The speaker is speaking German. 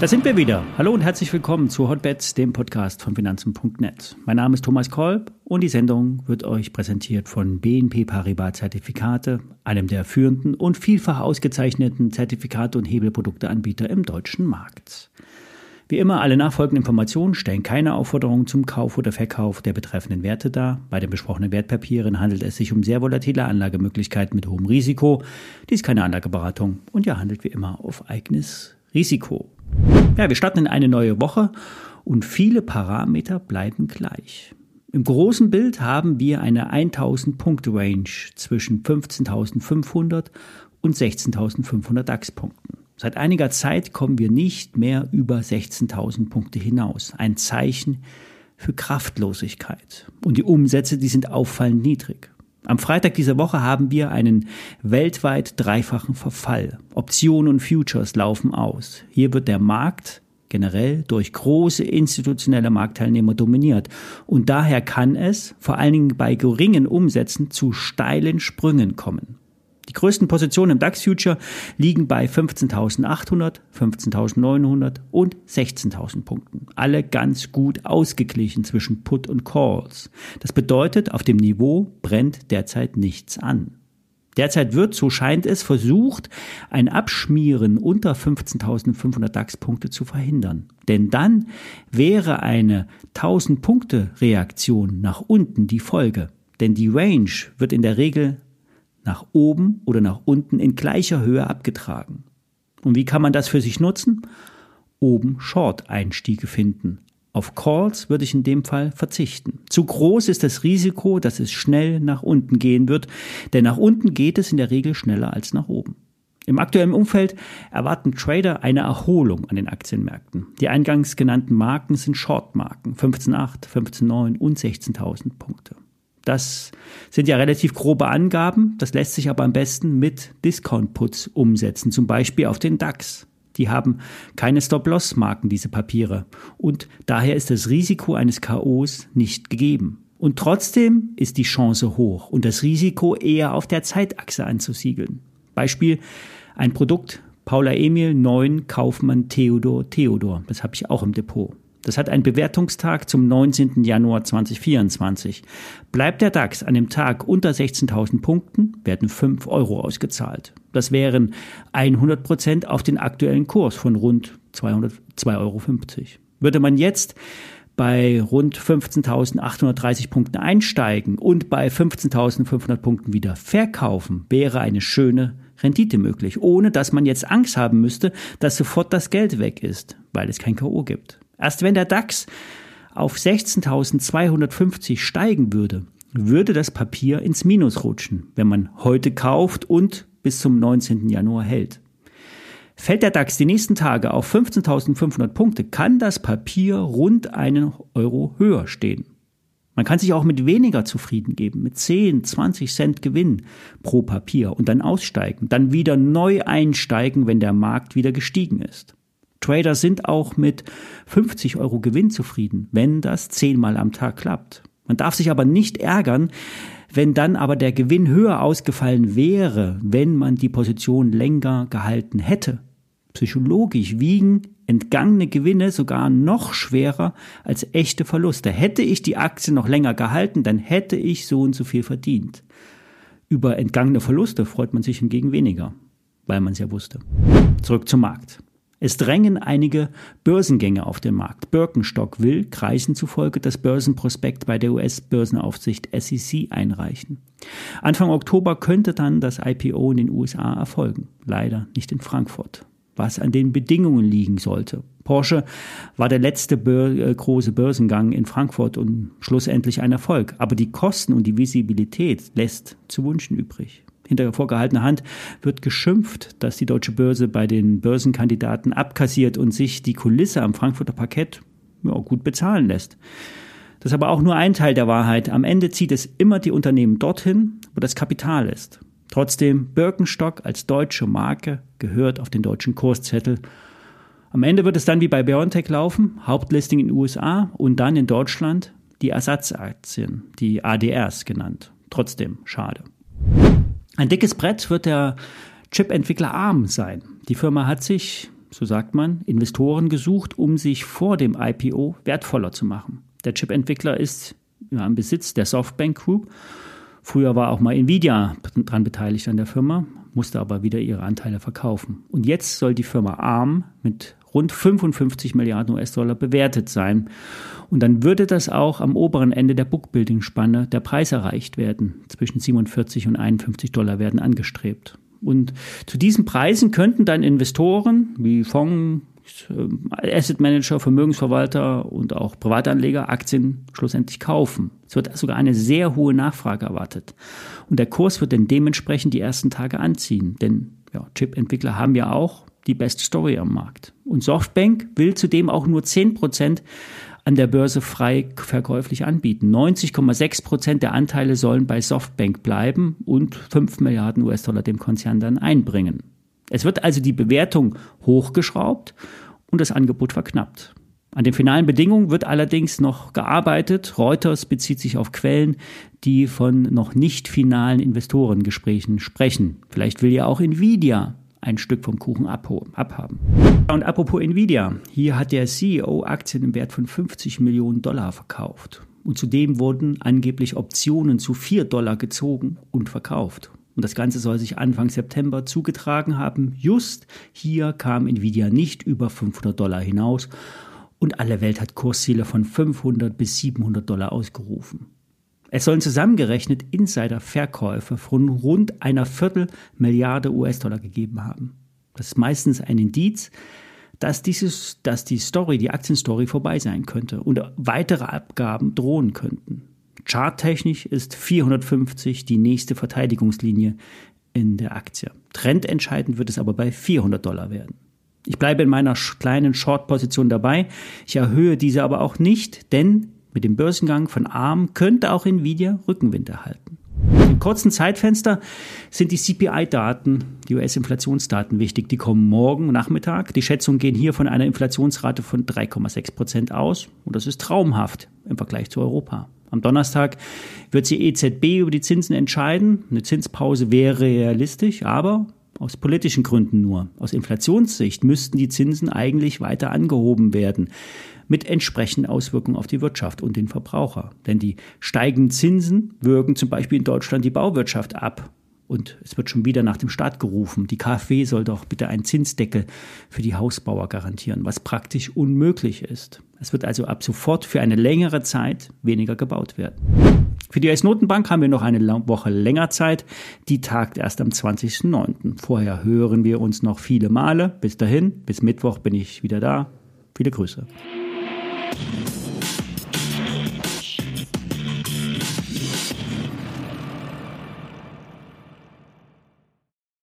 Da sind wir wieder. Hallo und herzlich willkommen zu Hotbets, dem Podcast von Finanzen.net. Mein Name ist Thomas Kolb und die Sendung wird euch präsentiert von BNP Paribas Zertifikate, einem der führenden und vielfach ausgezeichneten Zertifikate und Hebelprodukteanbieter im deutschen Markt. Wie immer, alle nachfolgenden Informationen stellen keine Aufforderung zum Kauf oder Verkauf der betreffenden Werte dar. Bei den besprochenen Wertpapieren handelt es sich um sehr volatile Anlagemöglichkeiten mit hohem Risiko. Dies ist keine Anlageberatung und ihr handelt wie immer auf eigenes Risiko. Ja, wir starten in eine neue Woche und viele Parameter bleiben gleich. Im großen Bild haben wir eine 1000 Punkte Range zwischen 15.500 und 16.500 DAX-Punkten. Seit einiger Zeit kommen wir nicht mehr über 16.000 Punkte hinaus. Ein Zeichen für Kraftlosigkeit. Und die Umsätze, die sind auffallend niedrig. Am Freitag dieser Woche haben wir einen weltweit dreifachen Verfall. Optionen und Futures laufen aus. Hier wird der Markt generell durch große institutionelle Marktteilnehmer dominiert. Und daher kann es, vor allen Dingen bei geringen Umsätzen, zu steilen Sprüngen kommen. Größten Positionen im DAX Future liegen bei 15.800, 15.900 und 16.000 Punkten. Alle ganz gut ausgeglichen zwischen Put und Calls. Das bedeutet, auf dem Niveau brennt derzeit nichts an. Derzeit wird, so scheint es, versucht, ein Abschmieren unter 15.500 DAX-Punkte zu verhindern. Denn dann wäre eine 1000-Punkte-Reaktion nach unten die Folge. Denn die Range wird in der Regel nach oben oder nach unten in gleicher Höhe abgetragen. Und wie kann man das für sich nutzen? Oben Short-Einstiege finden. Auf Calls würde ich in dem Fall verzichten. Zu groß ist das Risiko, dass es schnell nach unten gehen wird, denn nach unten geht es in der Regel schneller als nach oben. Im aktuellen Umfeld erwarten Trader eine Erholung an den Aktienmärkten. Die eingangs genannten Marken sind Short-Marken, 15.8, 15.9 und 16.000 Punkte. Das sind ja relativ grobe Angaben. Das lässt sich aber am besten mit Discount-Puts umsetzen, zum Beispiel auf den DAX. Die haben keine Stop-Loss-Marken, diese Papiere. Und daher ist das Risiko eines KOs nicht gegeben. Und trotzdem ist die Chance hoch und das Risiko eher auf der Zeitachse anzusiegeln. Beispiel ein Produkt Paula Emil 9 Kaufmann Theodor Theodor. Das habe ich auch im Depot. Das hat einen Bewertungstag zum 19. Januar 2024. Bleibt der DAX an dem Tag unter 16.000 Punkten, werden 5 Euro ausgezahlt. Das wären 100 Prozent auf den aktuellen Kurs von rund 202,50 Euro. Würde man jetzt bei rund 15.830 Punkten einsteigen und bei 15.500 Punkten wieder verkaufen, wäre eine schöne Rendite möglich, ohne dass man jetzt Angst haben müsste, dass sofort das Geld weg ist, weil es kein KO gibt. Erst wenn der DAX auf 16.250 steigen würde, würde das Papier ins Minus rutschen, wenn man heute kauft und bis zum 19. Januar hält. Fällt der DAX die nächsten Tage auf 15.500 Punkte, kann das Papier rund einen Euro höher stehen. Man kann sich auch mit weniger zufrieden geben, mit 10, 20 Cent Gewinn pro Papier und dann aussteigen, dann wieder neu einsteigen, wenn der Markt wieder gestiegen ist. Trader sind auch mit 50 Euro Gewinn zufrieden, wenn das zehnmal am Tag klappt. Man darf sich aber nicht ärgern, wenn dann aber der Gewinn höher ausgefallen wäre, wenn man die Position länger gehalten hätte. Psychologisch wiegen entgangene Gewinne sogar noch schwerer als echte Verluste. Hätte ich die Aktie noch länger gehalten, dann hätte ich so und so viel verdient. Über entgangene Verluste freut man sich hingegen weniger, weil man es ja wusste. Zurück zum Markt. Es drängen einige Börsengänge auf den Markt. Birkenstock will Kreisen zufolge das Börsenprospekt bei der US-Börsenaufsicht SEC einreichen. Anfang Oktober könnte dann das IPO in den USA erfolgen. Leider nicht in Frankfurt. Was an den Bedingungen liegen sollte. Porsche war der letzte Bör äh, große Börsengang in Frankfurt und schlussendlich ein Erfolg. Aber die Kosten und die Visibilität lässt zu wünschen übrig hinter vorgehaltener Hand wird geschimpft, dass die deutsche Börse bei den Börsenkandidaten abkassiert und sich die Kulisse am Frankfurter Parkett ja, gut bezahlen lässt. Das ist aber auch nur ein Teil der Wahrheit. Am Ende zieht es immer die Unternehmen dorthin, wo das Kapital ist. Trotzdem, Birkenstock als deutsche Marke gehört auf den deutschen Kurszettel. Am Ende wird es dann wie bei BioNTech laufen, Hauptlisting in den USA und dann in Deutschland die Ersatzaktien, die ADRs genannt. Trotzdem schade. Ein dickes Brett wird der Chip-Entwickler ARM sein. Die Firma hat sich, so sagt man, Investoren gesucht, um sich vor dem IPO wertvoller zu machen. Der Chip-Entwickler ist ja, im Besitz der Softbank Group. Früher war auch mal Nvidia daran beteiligt an der Firma, musste aber wieder ihre Anteile verkaufen. Und jetzt soll die Firma ARM mit rund 55 Milliarden US-Dollar bewertet sein. Und dann würde das auch am oberen Ende der Bookbuilding-Spanne der Preis erreicht werden. Zwischen 47 und 51 Dollar werden angestrebt. Und zu diesen Preisen könnten dann Investoren wie Fonds, äh, Asset Manager, Vermögensverwalter und auch Privatanleger Aktien schlussendlich kaufen. Es wird sogar eine sehr hohe Nachfrage erwartet. Und der Kurs wird dann dementsprechend die ersten Tage anziehen. Denn ja, Chip-Entwickler haben ja auch die beste Story am Markt. Und Softbank will zudem auch nur 10 Prozent an der Börse frei verkäuflich anbieten. 90,6 Prozent der Anteile sollen bei Softbank bleiben und 5 Milliarden US-Dollar dem Konzern dann einbringen. Es wird also die Bewertung hochgeschraubt und das Angebot verknappt. An den finalen Bedingungen wird allerdings noch gearbeitet. Reuters bezieht sich auf Quellen, die von noch nicht finalen Investorengesprächen sprechen. Vielleicht will ja auch Nvidia ein Stück vom Kuchen abhaben. Und apropos Nvidia, hier hat der CEO Aktien im Wert von 50 Millionen Dollar verkauft. Und zudem wurden angeblich Optionen zu 4 Dollar gezogen und verkauft. Und das Ganze soll sich Anfang September zugetragen haben. Just hier kam Nvidia nicht über 500 Dollar hinaus und alle Welt hat Kursziele von 500 bis 700 Dollar ausgerufen. Es sollen zusammengerechnet Insider-Verkäufe von rund einer Viertelmilliarde US-Dollar gegeben haben. Das ist meistens ein Indiz, dass, dieses, dass die Story, die Aktienstory vorbei sein könnte und weitere Abgaben drohen könnten. Charttechnisch ist 450 die nächste Verteidigungslinie in der Aktie. Trendentscheidend wird es aber bei 400 Dollar werden. Ich bleibe in meiner kleinen Short-Position dabei. Ich erhöhe diese aber auch nicht, denn mit dem Börsengang von ARM könnte auch Nvidia Rückenwind erhalten. Im kurzen Zeitfenster sind die CPI-Daten, die US-Inflationsdaten wichtig. Die kommen morgen Nachmittag. Die Schätzungen gehen hier von einer Inflationsrate von 3,6 Prozent aus. Und das ist traumhaft im Vergleich zu Europa. Am Donnerstag wird die EZB über die Zinsen entscheiden. Eine Zinspause wäre realistisch, aber aus politischen Gründen nur. Aus Inflationssicht müssten die Zinsen eigentlich weiter angehoben werden mit entsprechenden Auswirkungen auf die Wirtschaft und den Verbraucher. Denn die steigenden Zinsen wirken zum Beispiel in Deutschland die Bauwirtschaft ab. Und es wird schon wieder nach dem Staat gerufen. Die KfW soll doch bitte einen Zinsdeckel für die Hausbauer garantieren, was praktisch unmöglich ist. Es wird also ab sofort für eine längere Zeit weniger gebaut werden. Für die US-Notenbank haben wir noch eine Woche länger Zeit. Die tagt erst am 20.09. Vorher hören wir uns noch viele Male. Bis dahin, bis Mittwoch bin ich wieder da. Viele Grüße.